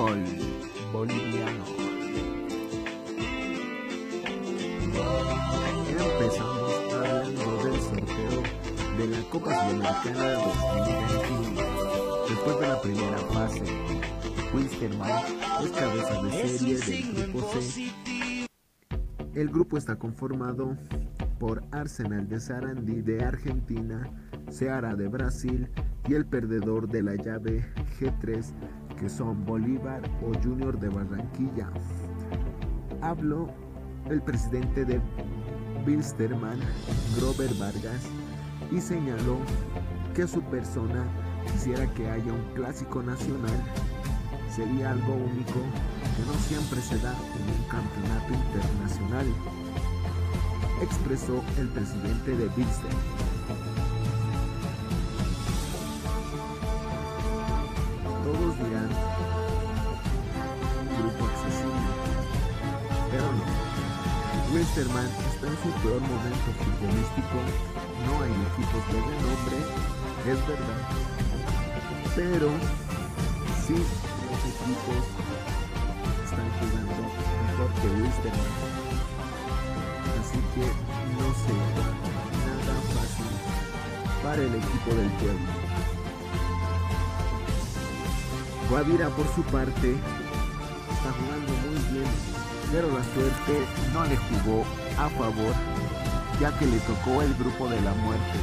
fútbol boliviano. Empezamos hablando del sorteo de la Copa Sudamericana 2021. Después de la primera fase, Wilstermann es cabeza de serie del grupo C. El grupo está conformado por Arsenal de Sarandí de Argentina, Ceará de Brasil y el perdedor de la llave G3 que son Bolívar o Junior de Barranquilla. Habló el presidente de Bilsterman, Grover Vargas, y señaló que su persona quisiera que haya un clásico nacional. Sería algo único que no siempre se da en un campeonato internacional, expresó el presidente de Bilsterman. Está en su peor momento futbolístico, no hay equipos de renombre, es verdad, pero sí los equipos están jugando mejor que Westerman. Así que no será nada fácil para el equipo del pueblo. Guavira por su parte está jugando muy bien, pero la suerte no le jugó a favor ya que le tocó el grupo de la muerte,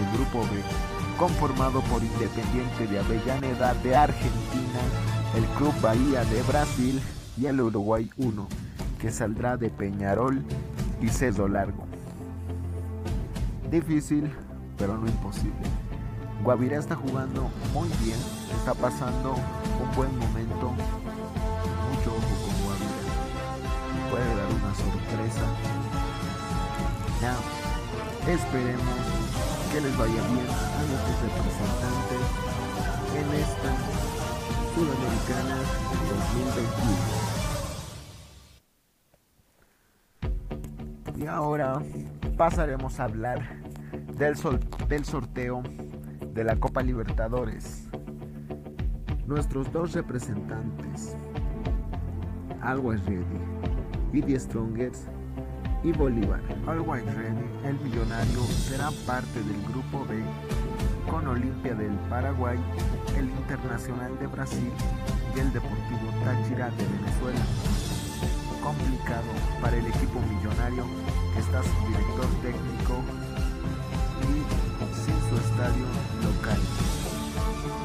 el grupo B, conformado por Independiente de Avellaneda de Argentina, el Club Bahía de Brasil y el Uruguay 1, que saldrá de Peñarol y Cedo Largo. Difícil, pero no imposible. Guavirá está jugando muy bien, está pasando un buen momento. Sorpresa. Ya, esperemos que les vaya bien a nuestros representantes en esta Sudamericana 2021. Y ahora pasaremos a hablar del, sol, del sorteo de la Copa Libertadores. Nuestros dos representantes, Always Ready y The y Bolívar. Always Ready, el millonario, será parte del grupo B con Olimpia del Paraguay, el Internacional de Brasil y el Deportivo Táchira de Venezuela. Complicado para el equipo millonario que está su director técnico y sin su estadio local,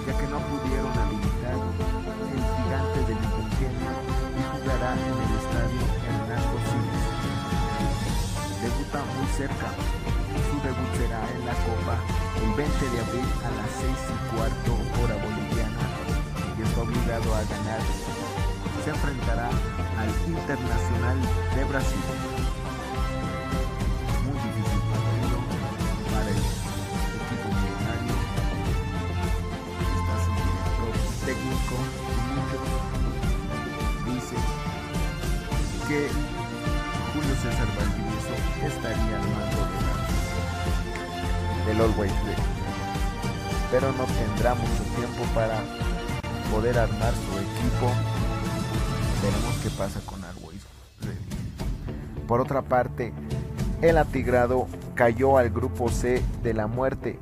ya que no pudieron habilitar el gigante del Ingenio Debuta muy cerca, su debut será en la Copa el 20 de abril a las 6 y cuarto hora boliviana y está obligado a ganar. Se enfrentará al Internacional de Brasil. Always. Pero no tendrá mucho tiempo para poder armar su equipo. Veremos qué pasa con Always. Por otra parte, el Atigrado cayó al grupo C de la muerte.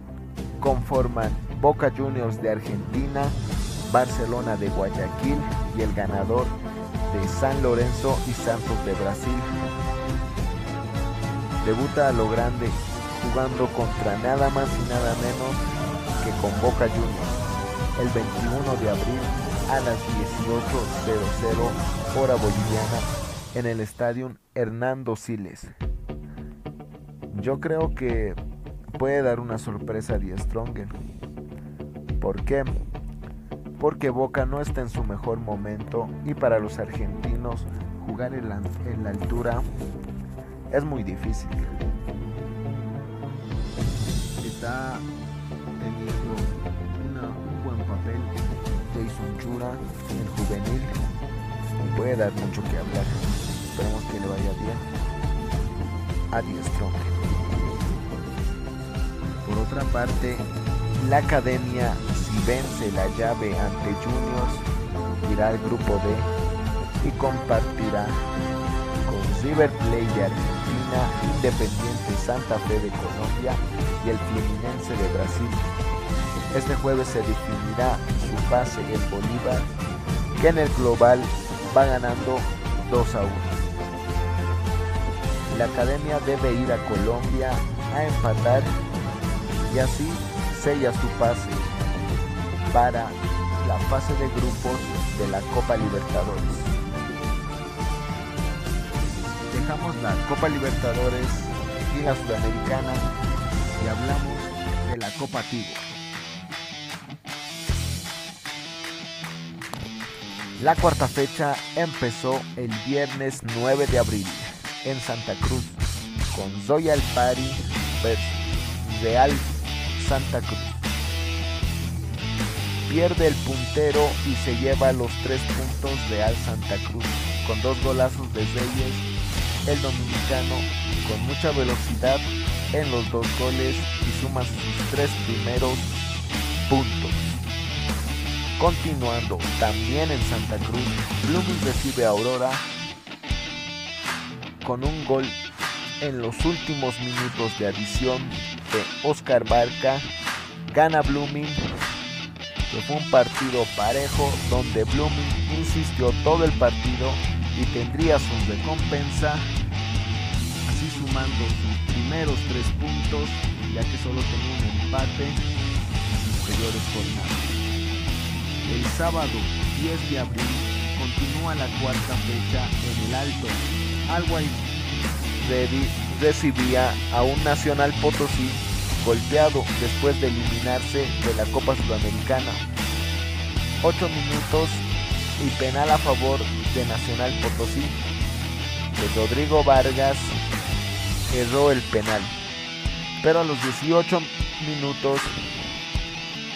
Conforman Boca Juniors de Argentina, Barcelona de Guayaquil y el ganador de San Lorenzo y Santos de Brasil. Debuta a lo grande jugando contra nada más y nada menos que con Boca Juniors el 21 de abril a las 18.00 hora boliviana en el estadio Hernando Siles. Yo creo que puede dar una sorpresa a Die Stronger. ¿Por qué? Porque Boca no está en su mejor momento y para los argentinos jugar en la, en la altura es muy difícil. Está teniendo un buen papel Jason Chura, el juvenil, puede dar mucho que hablar. Esperemos que le vaya bien. Adiós, Strong. Por otra parte, la academia, si vence la llave ante Juniors, seguirá el grupo D y compartirá con River Plate de Argentina, Independiente Santa Fe de Colombia y el Fluminense de Brasil. Este jueves se definirá su pase en Bolívar, que en el global va ganando 2 a 1. La academia debe ir a Colombia a empatar y así sella su pase para la fase de grupos de la Copa Libertadores. Dejamos la Copa Libertadores la Sudamericana y hablamos de la Copa. La cuarta fecha empezó el viernes 9 de abril en Santa Cruz con Zoya Pari versus Real Santa Cruz. Pierde el puntero y se lleva los tres puntos Real Santa Cruz con dos golazos de Reyes, el dominicano con mucha velocidad en los dos goles y suma sus tres primeros puntos. Continuando también en Santa Cruz, Blooming recibe a Aurora con un gol en los últimos minutos de adición de Oscar Barca. Gana Blooming, que fue un partido parejo donde Blooming insistió todo el partido y tendría su recompensa, sumando sus primeros tres puntos, ya que solo tenía un empate en las anteriores jornadas. El sábado 10 de abril continúa la cuarta fecha en el Alto. Always recibía a un Nacional Potosí golpeado después de eliminarse de la Copa Sudamericana. 8 minutos y penal a favor de Nacional Potosí. De Rodrigo Vargas erró el penal. Pero a los 18 minutos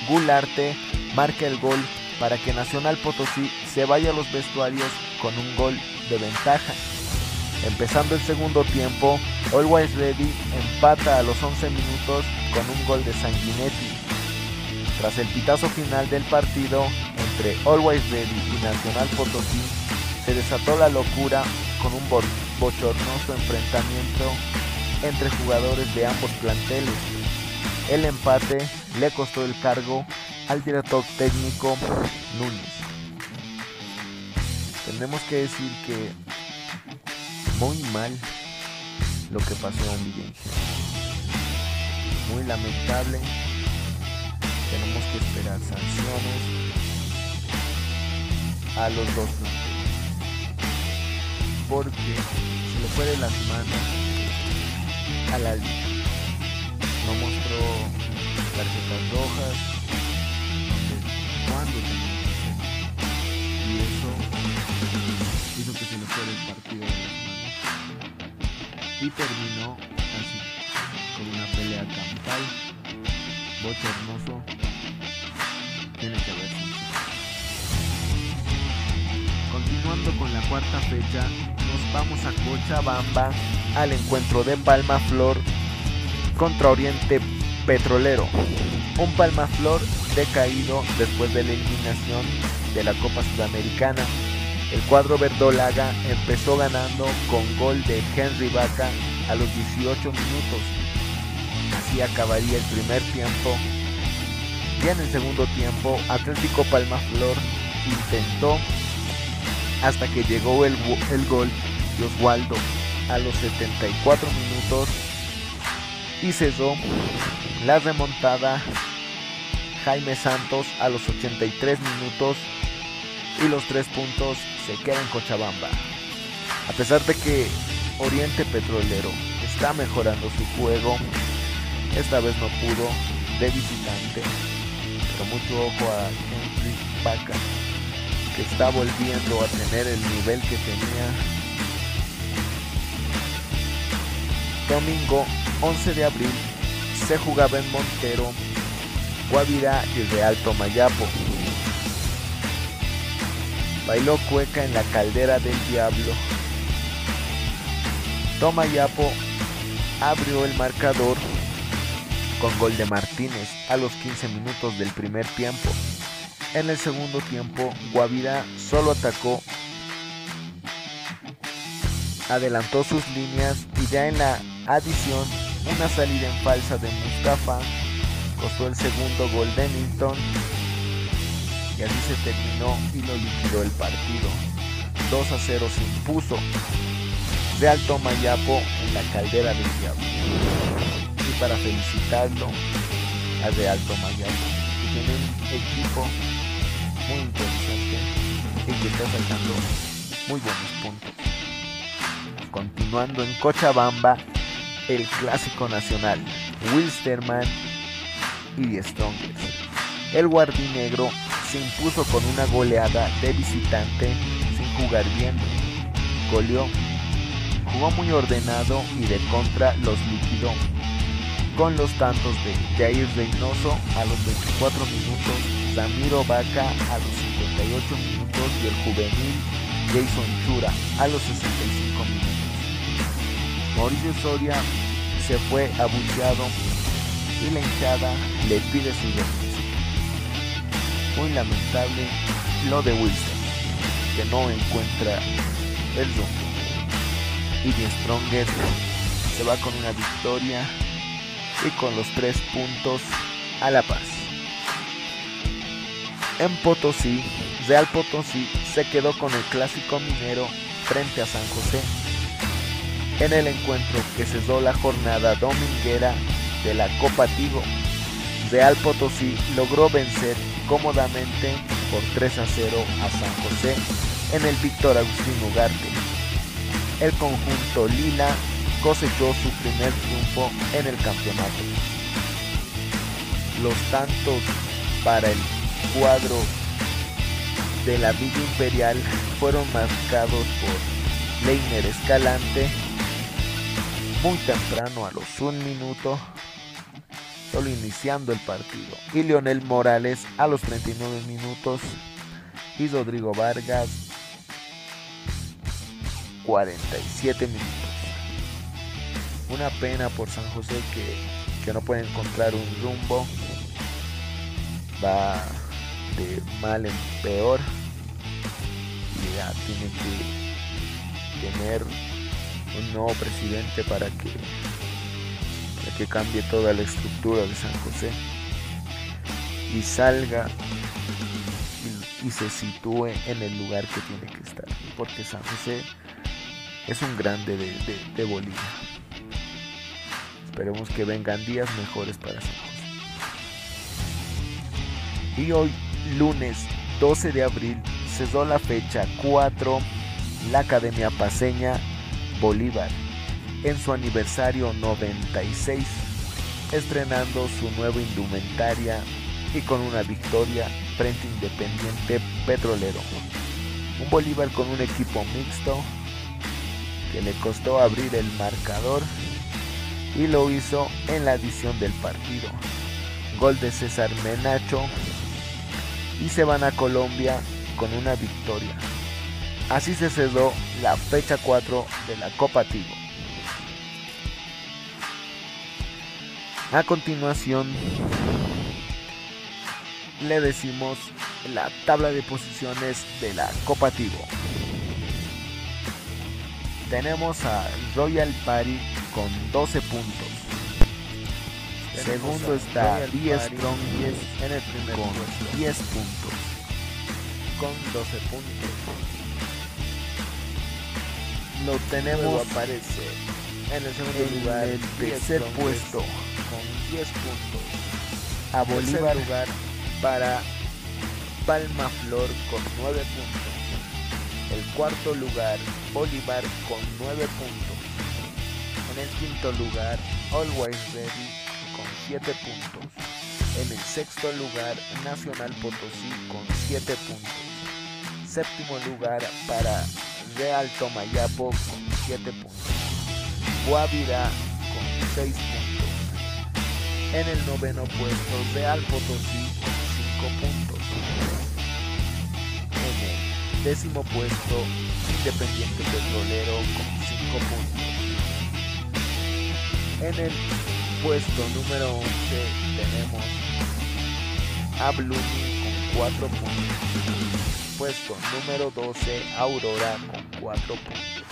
Gularte marca el gol para que Nacional Potosí se vaya a los vestuarios con un gol de ventaja. Empezando el segundo tiempo, Always Ready empata a los 11 minutos con un gol de Sanguinetti. Tras el pitazo final del partido entre Always Ready y Nacional Potosí, se desató la locura con un bochornoso enfrentamiento entre jugadores de ambos planteles. El empate le costó el cargo al director técnico Núñez. Tenemos que decir que muy mal lo que pasó en Vigencia. Muy lamentable. Tenemos que esperar sanciones a los dos Porque se le fue de las manos No mostró tarjetas rojas, cuando Y eso hizo que se le fuera el partido de las manos. Y terminó así, con una pelea campal, hermoso tiene que haber Continuando con la cuarta fecha, nos vamos a Cochabamba al encuentro de Palma Flor contra Oriente Petrolero. Un Palma Flor decaído después de la eliminación de la Copa Sudamericana. El cuadro verdolaga empezó ganando con gol de Henry Vaca a los 18 minutos. Así acabaría el primer tiempo. Ya en el segundo tiempo, Atlético Palma Flor intentó hasta que llegó el, el gol de Oswaldo a los 74 minutos y cesó la remontada Jaime Santos a los 83 minutos y los tres puntos se quedan en Cochabamba. A pesar de que Oriente Petrolero está mejorando su juego, esta vez no pudo de visitante, pero mucho ojo a Henry Vaca, que está volviendo a tener el nivel que tenía. Domingo 11 de abril se jugaba en Montero Guavirá y Real Tomayapo. Bailó cueca en la caldera del diablo. Tomayapo abrió el marcador con gol de Martínez a los 15 minutos del primer tiempo. En el segundo tiempo, Guavirá solo atacó, adelantó sus líneas y ya en la adición, una salida en falsa de Mustafa costó el segundo gol de Milton y así se terminó y lo liquidó el partido. 2 a 0 se impuso de Alto Mayapo en la caldera del diablo. Y para felicitarlo a de Alto Mayapo, que tiene un equipo muy interesante y que está sacando muy buenos puntos. Continuando en Cochabamba, el clásico nacional, Wilstermann y Strongest. El guardinegro se impuso con una goleada de visitante sin jugar bien. Goleó, jugó muy ordenado y de contra los liquidó. Con los tantos de Jair Reynoso a los 24 minutos, Ramiro Vaca a los 58 minutos y el juvenil Jason Chura a los 65 minutos. Mauricio Soria se fue abucheado y la hinchada le pide su renuncia. Muy lamentable lo de Wilson, que no encuentra el rumbo. Y The Strongest se va con una victoria y con los tres puntos a La Paz. En Potosí, Real Potosí se quedó con el clásico minero frente a San José. En el encuentro que cesó la jornada dominguera de la Copa Tigo, Real Potosí logró vencer cómodamente por 3 a 0 a San José en el Víctor Agustín Ugarte. El conjunto Lila cosechó su primer triunfo en el campeonato. Los tantos para el cuadro de la Villa Imperial fueron marcados por Leiner Escalante muy temprano a los un minuto, solo iniciando el partido, y Lionel Morales a los 39 minutos y Rodrigo Vargas 47 minutos. Una pena por San José que, que no puede encontrar un rumbo. Va de mal en peor. Y ya tiene que tener un nuevo presidente para que, para que cambie toda la estructura de San José y salga y, se sitúe en el lugar que tiene que estar. Porque San José es un grande de, de, de Bolivia. Esperemos que vengan días mejores para San José. Y hoy, lunes 12 de abril, cesó la fecha 4 la Academia Paseña Bolívar en su aniversario 96, estrenando su nueva indumentaria y con una victoria frente Independiente Petrolero. Un Bolívar con un equipo mixto que le costó abrir el marcador y lo hizo en la adición del partido. Gol de César Menacho y se van a Colombia con una victoria. Así se cedó la fecha 4 de la Copa Tigo. A continuación le decimos la tabla de posiciones de la Copa Tigo. Tenemos a Royal Party con 12 puntos. Segundo está The Strong en el primer con 10 puntos. Con 12 puntos. Lo tenemos aparece en el segundo lugar, el tercer puesto con 10 puntos. A Bolívar lugar para Palma Flor con 9 puntos. El cuarto lugar, Bolívar con 9 puntos. En el quinto lugar, Always Ready con 7 puntos. En el sexto lugar, Nacional Potosí con 7 puntos. Séptimo lugar para Real Tomayapo con 7 puntos. Guavirá con 6 puntos. En el noveno puesto, Real Potosí con 5 puntos. En el décimo puesto, Independiente Petrolero con 5 puntos. En el puesto número 11 tenemos a Blooming con 4 puntos. Puesto número 12, Aurora con 4 puntos.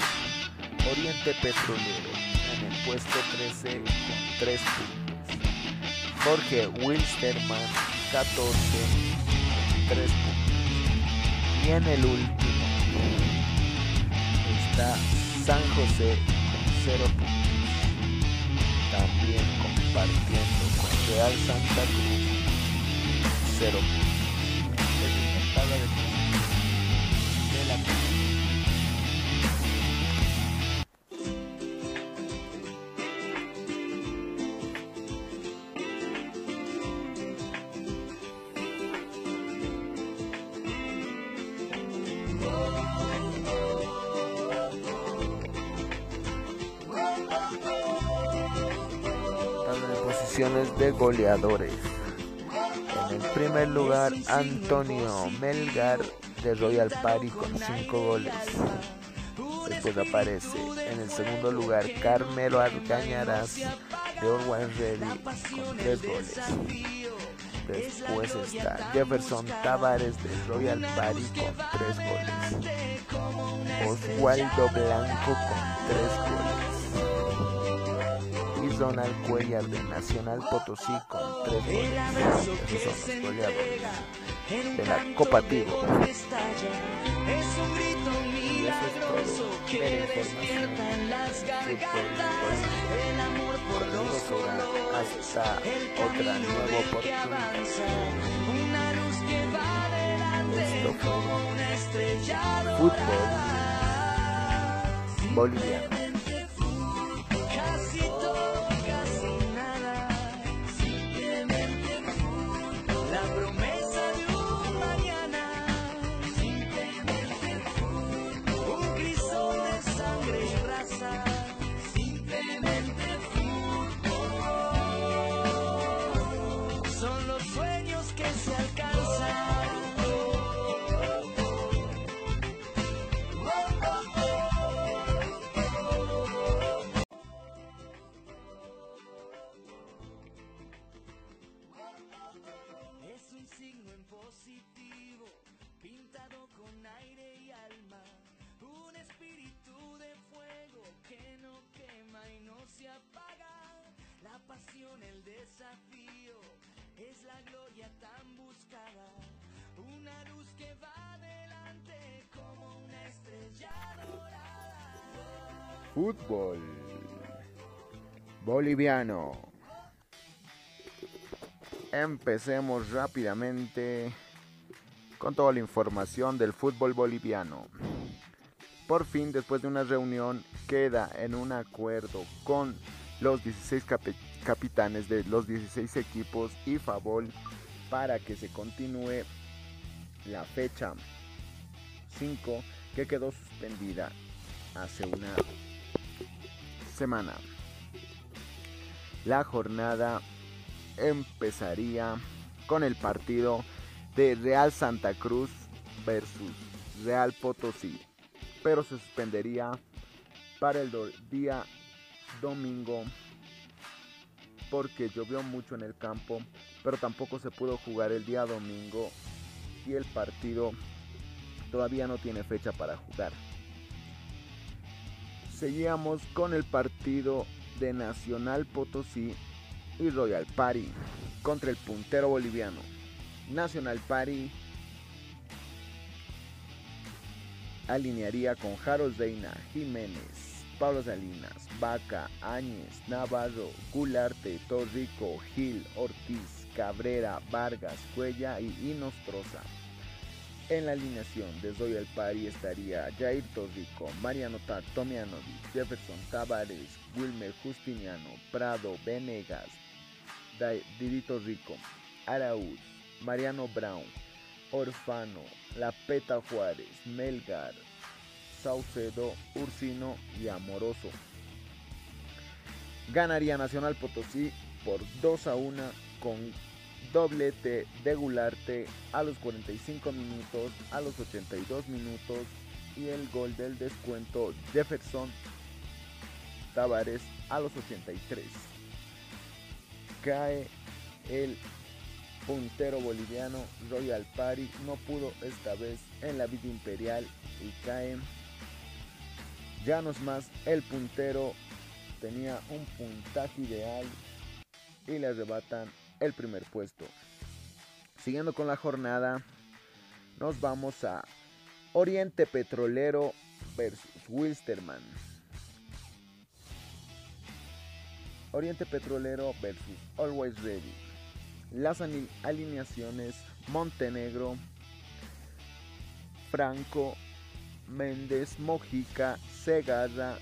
Oriente Petrolero en el puesto 13 con 3 puntos. Jorge Wilstermann 14 con 3 puntos. Y en el último está San José con 0 puntos. También compartiendo con Real Santa Cruz 0 puntos. Goleadores. En el primer lugar, Antonio Melgar de Royal Party con 5 goles. Después aparece en el segundo lugar Carmelo Arcañaras de Orwell Ready con 3 goles. Después está Jefferson Tavares de Royal Party con 3 goles. Oswaldo Blanco con 3 goles. Donald Cuellar de Nacional Potosí con tres goles. Esos son los goleadores de la Copa Tigo. Y eso es todo. Hasta otra nueva oportunidad. Esto fue fútbol boliviano. Fútbol boliviano. Empecemos rápidamente con toda la información del fútbol boliviano. Por fin, después de una reunión, queda en un acuerdo con los 16 capitanes de los 16 equipos y Favol para que se continúe la fecha 5 que quedó suspendida hace una La jornada empezaría con el partido de Real Santa Cruz versus Real Potosí, pero se suspendería para el día domingo porque llovió mucho en el campo, pero tampoco se pudo jugar el día domingo y el partido todavía no tiene fecha para jugar. Seguíamos con el partido de Nacional Potosí y Royal Party contra el puntero boliviano. Nacional Party alinearía con Harold Reina, Jiménez, Pablo Salinas, Vaca, Áñez, Navarro, Gularte, Torrico, Gil, Ortiz, Cabrera, Vargas, Cuella y Inostroza. En la alineación de Royal Party estaría Jair Torrico, Mariano Tomianovic, Jefferson Tavares, Wilmer Justiniano, Prado, Venegas, Didito Rico, Araúz, Mariano Brown, Orfano, La Peta Juárez, Melgar, Saucedo, Ursino y Amoroso. Ganaría Nacional Potosí por 2 a 1 con doblete de Gularte a los 45 minutos, a los 82 minutos y el gol del descuento Jefferson Tavares a los 83. Cae el puntero boliviano Royal Party no pudo esta vez en la vida imperial y cae. Ya no es más el puntero tenía un puntaje ideal y le arrebatan el primer puesto. Siguiendo con la jornada, nos vamos a Oriente Petrolero versus Wilstermann. Oriente Petrolero versus Always Ready. Las alineaciones Montenegro, Franco, Méndez, Mojica, Segarra,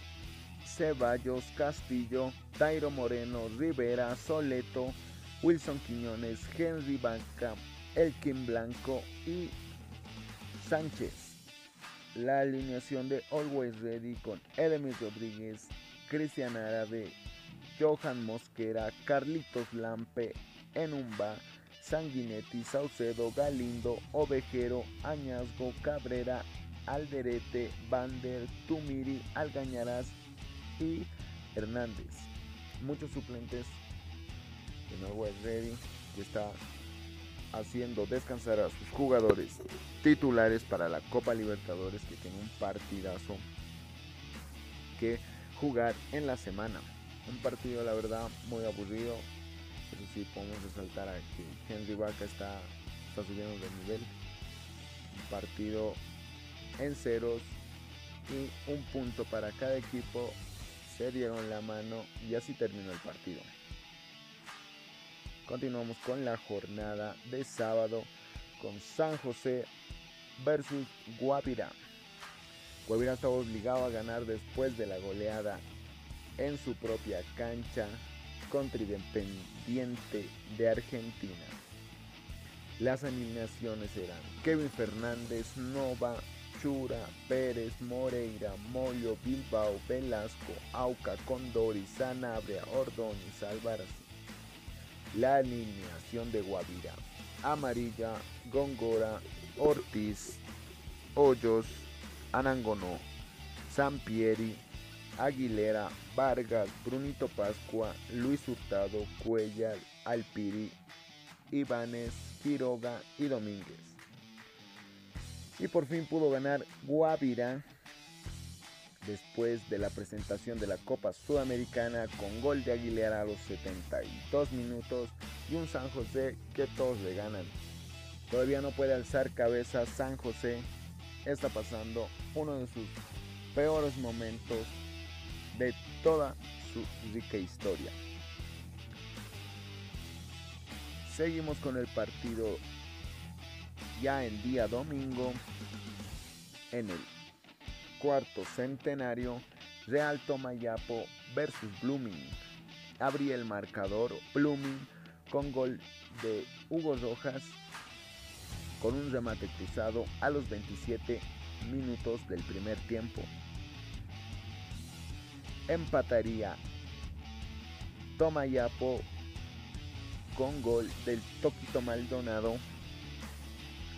Ceballos, Castillo, Tairo Moreno, Rivera, Soleto, Wilson Quiñones, Henry Banca, Elkin Blanco y Sánchez. La alineación de Always Ready con Edemir Rodríguez, Cristian Árabe, Johan Mosquera, Carlitos Lampe, Enumba, Sanguinetti, Saucedo, Galindo, Ovejero, Añazgo, Cabrera, Alderete, Bander, Tumiri, Algañarás y Hernández. Muchos suplentes en Always Ready que está haciendo descansar a sus jugadores titulares para la Copa Libertadores que tiene un partidazo que jugar en la semana. Un partido, la verdad, muy aburrido. Eso sí, podemos resaltar a que Henry Vaca está, está subiendo de nivel. Un partido en ceros y un punto para cada equipo. Se dieron la mano y así terminó el partido. Continuamos con la jornada de sábado con San José versus Guavirá. Guavirá estaba obligado a ganar después de la goleada en su propia cancha contra Independiente de Argentina. Las alineaciones eran Kevin Fernández, Nova, Chura, Pérez, Moreira, Mollo, Bilbao, Velasco, Auca, Condori, Sanabria, Ordóñez, Álvarez. La alineación de Guavira. Amarilla, Góngora, Ortiz, Hoyos, Anangonó, Sampieri, Aguilera, Vargas, Brunito Pascua, Luis Hurtado, Cuellar, Alpiri, Ibanes, Quiroga y Domínguez. Y por fin pudo ganar Guavira después de la presentación de la Copa Sudamericana con gol de Aguilera a los 72 minutos y un San José que todos le ganan. Todavía no puede alzar cabeza San José, está pasando uno de sus peores momentos de toda su rica historia. Seguimos con el partido ya en día domingo en el cuarto centenario Real Tomayapo versus Blooming. Abría el marcador Blooming con gol de Hugo Rojas con un remate cruzado a los 27 minutos del primer tiempo empataría Tomayapo con gol del Toquito Maldonado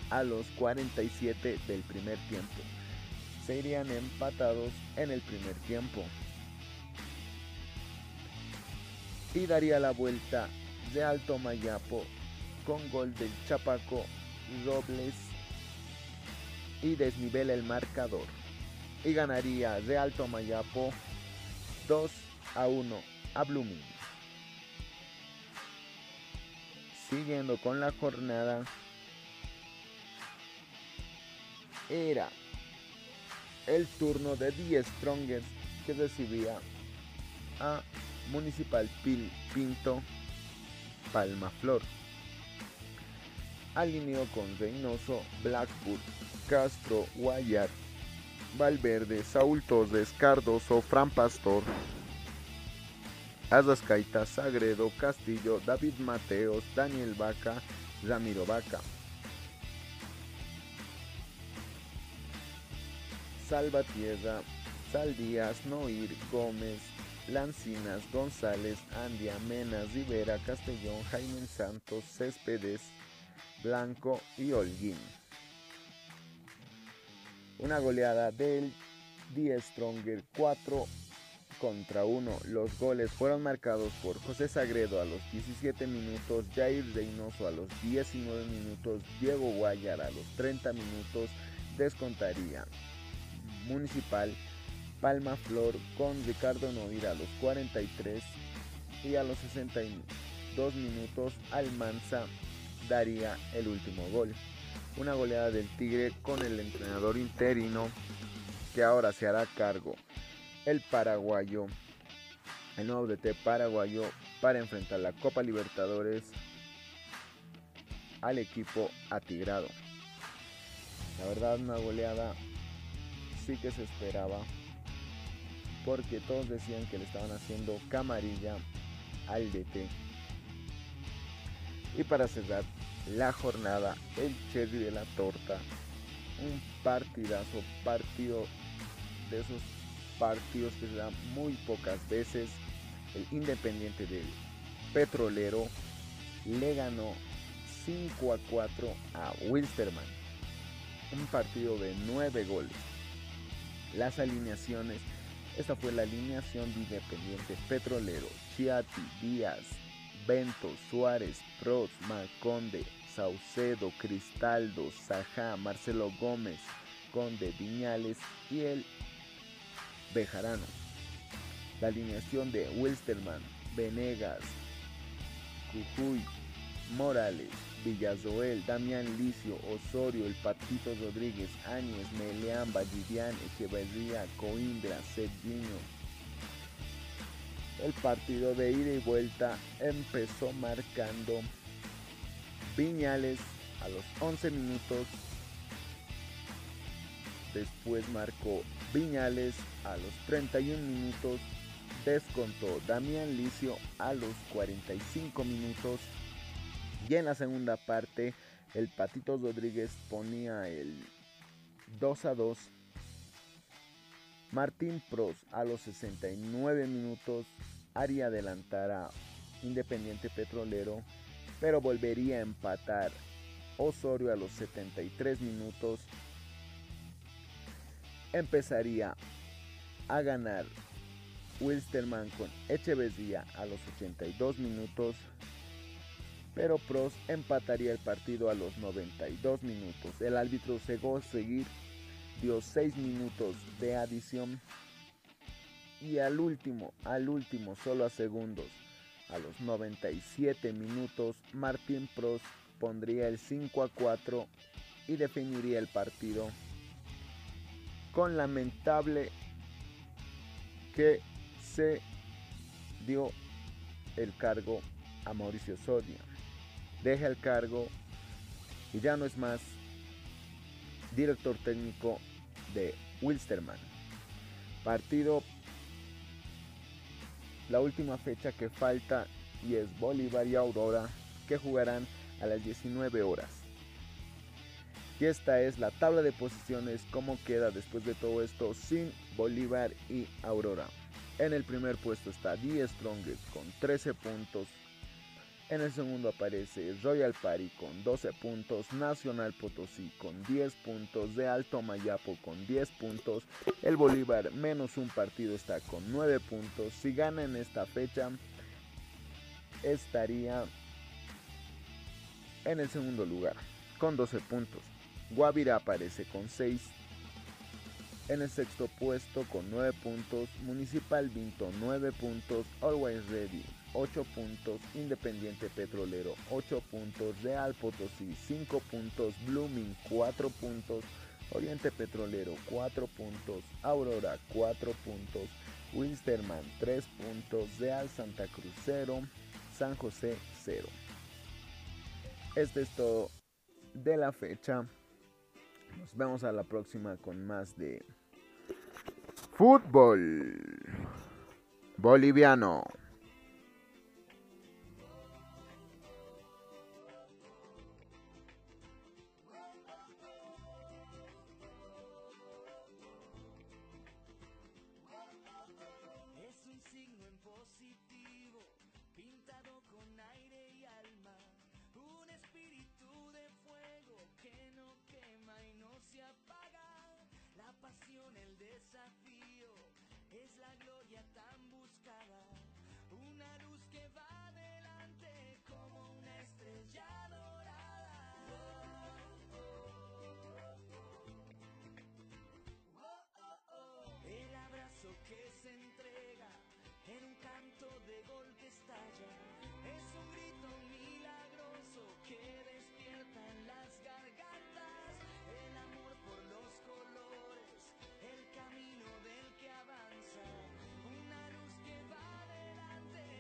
a los 47 del primer tiempo. Se irían empatados en el primer tiempo. Y daría la vuelta de Alto Mayapo con gol del Chapaco Robles y desnivela el marcador. Y ganaría Real Tomayapo 2 a 1 a Blooming. Siguiendo con la jornada, era el turno de 10 Strongers que recibía a Municipal Pinto Palma Flor. Alineó con Reynoso, Blackpool, Castro, Guayar, Valverde, Saúl Torres, Cardoso, Fran Pastor, Azascaita, Sagredo, Castillo, David Mateos, Daniel Vaca, Ramiro Vaca. Salvatierra, Saldías, Noir, Gómez, Lancinas, González, Andia, Menas, Rivera, Castellón, Jaime Santos, Céspedes, Blanco y Holguín. Una goleada del Die Stronger 4 contra 1. Los goles fueron marcados por José Sagredo a los 17 minutos, Jair Reynoso a los 19 minutos, Diego Guayar a los 30 minutos, descontaría Municipal Palma Flor con Ricardo Noira a los 43 y a los 62 minutos Almanza daría el último gol. Una goleada del Tigre con el entrenador interino que ahora se hará cargo el paraguayo, el nuevo DT paraguayo para enfrentar la Copa Libertadores al equipo atigrado. La verdad una goleada sí que se esperaba porque todos decían que le estaban haciendo camarilla al DT. Y para cerrar la jornada, el cherry de la torta, un partidazo, partido de esos partidos que se dan muy pocas veces. El Independiente del Petrolero le ganó 5 a 4 a Wilstermann. Un partido de 9 goles. Las alineaciones. Esta fue la alineación de Independiente Petrolero. Chiati, Díaz, Bento, Suárez, Prost, Marconde, Saucedo, Cristaldo, Sajá, Marcelo Gómez, Conde, Viñales y el Bejarano. La alineación de Wilstermann, Venegas, Cujuy, Morales, Villazoel, Damián Licio, Osorio, El Patito Rodríguez, Áñez, Meleán, Vallivian, Echeverría, Coimbra, Serginho. El partido de ida y vuelta empezó marcando Viñales a los 11 minutos. Después marcó Viñales a los 31 minutos. Descontó Damián Licio a los 45 minutos. Y en la segunda parte, el Patito Rodríguez ponía el 2 a 2. Martín Pros a los 69 minutos haría adelantar a Independiente Petrolero, pero volvería a empatar Osorio a los 73 minutos. Empezaría a ganar Wilstermann con Echeverría a los 82 minutos, pero Pros empataría el partido a los 92 minutos. El árbitro cegó seguir, dio 6 minutos de adición y al último, al último, solo a segundos, a los 97 minutos, Martín Pros pondría el 5 a 4 y definiría el partido con lamentable que se dio el cargo a Mauricio Soria. Deja el cargo y ya no es más director técnico de Wilstermann. Partido la última fecha que falta y es Bolívar y Aurora que jugarán a las 19 horas. Y esta es la tabla de posiciones, cómo queda después de todo esto sin Bolívar y Aurora. En el primer puesto está The Strongest con 13 puntos. En el segundo aparece Royal Party con 12 puntos, Nacional Potosí con 10 puntos, de Alto Mayapo con 10 puntos, el Bolívar menos un partido está con 9 puntos. Si gana en esta fecha, estaría en el segundo lugar con 12 puntos. Guavira aparece con 6. En el sexto puesto con 9 puntos. Municipal Vinto 9 puntos. Always Ready 8 puntos. Independiente Petrolero 8 puntos. Real Potosí 5 puntos. Blooming 4 puntos. Oriente Petrolero 4 puntos. Aurora 4 puntos. Winsterman 3 puntos. Real Santa Cruz 0. San José 0. Este es todo de la fecha. Nos vemos a la próxima con más de fútbol boliviano.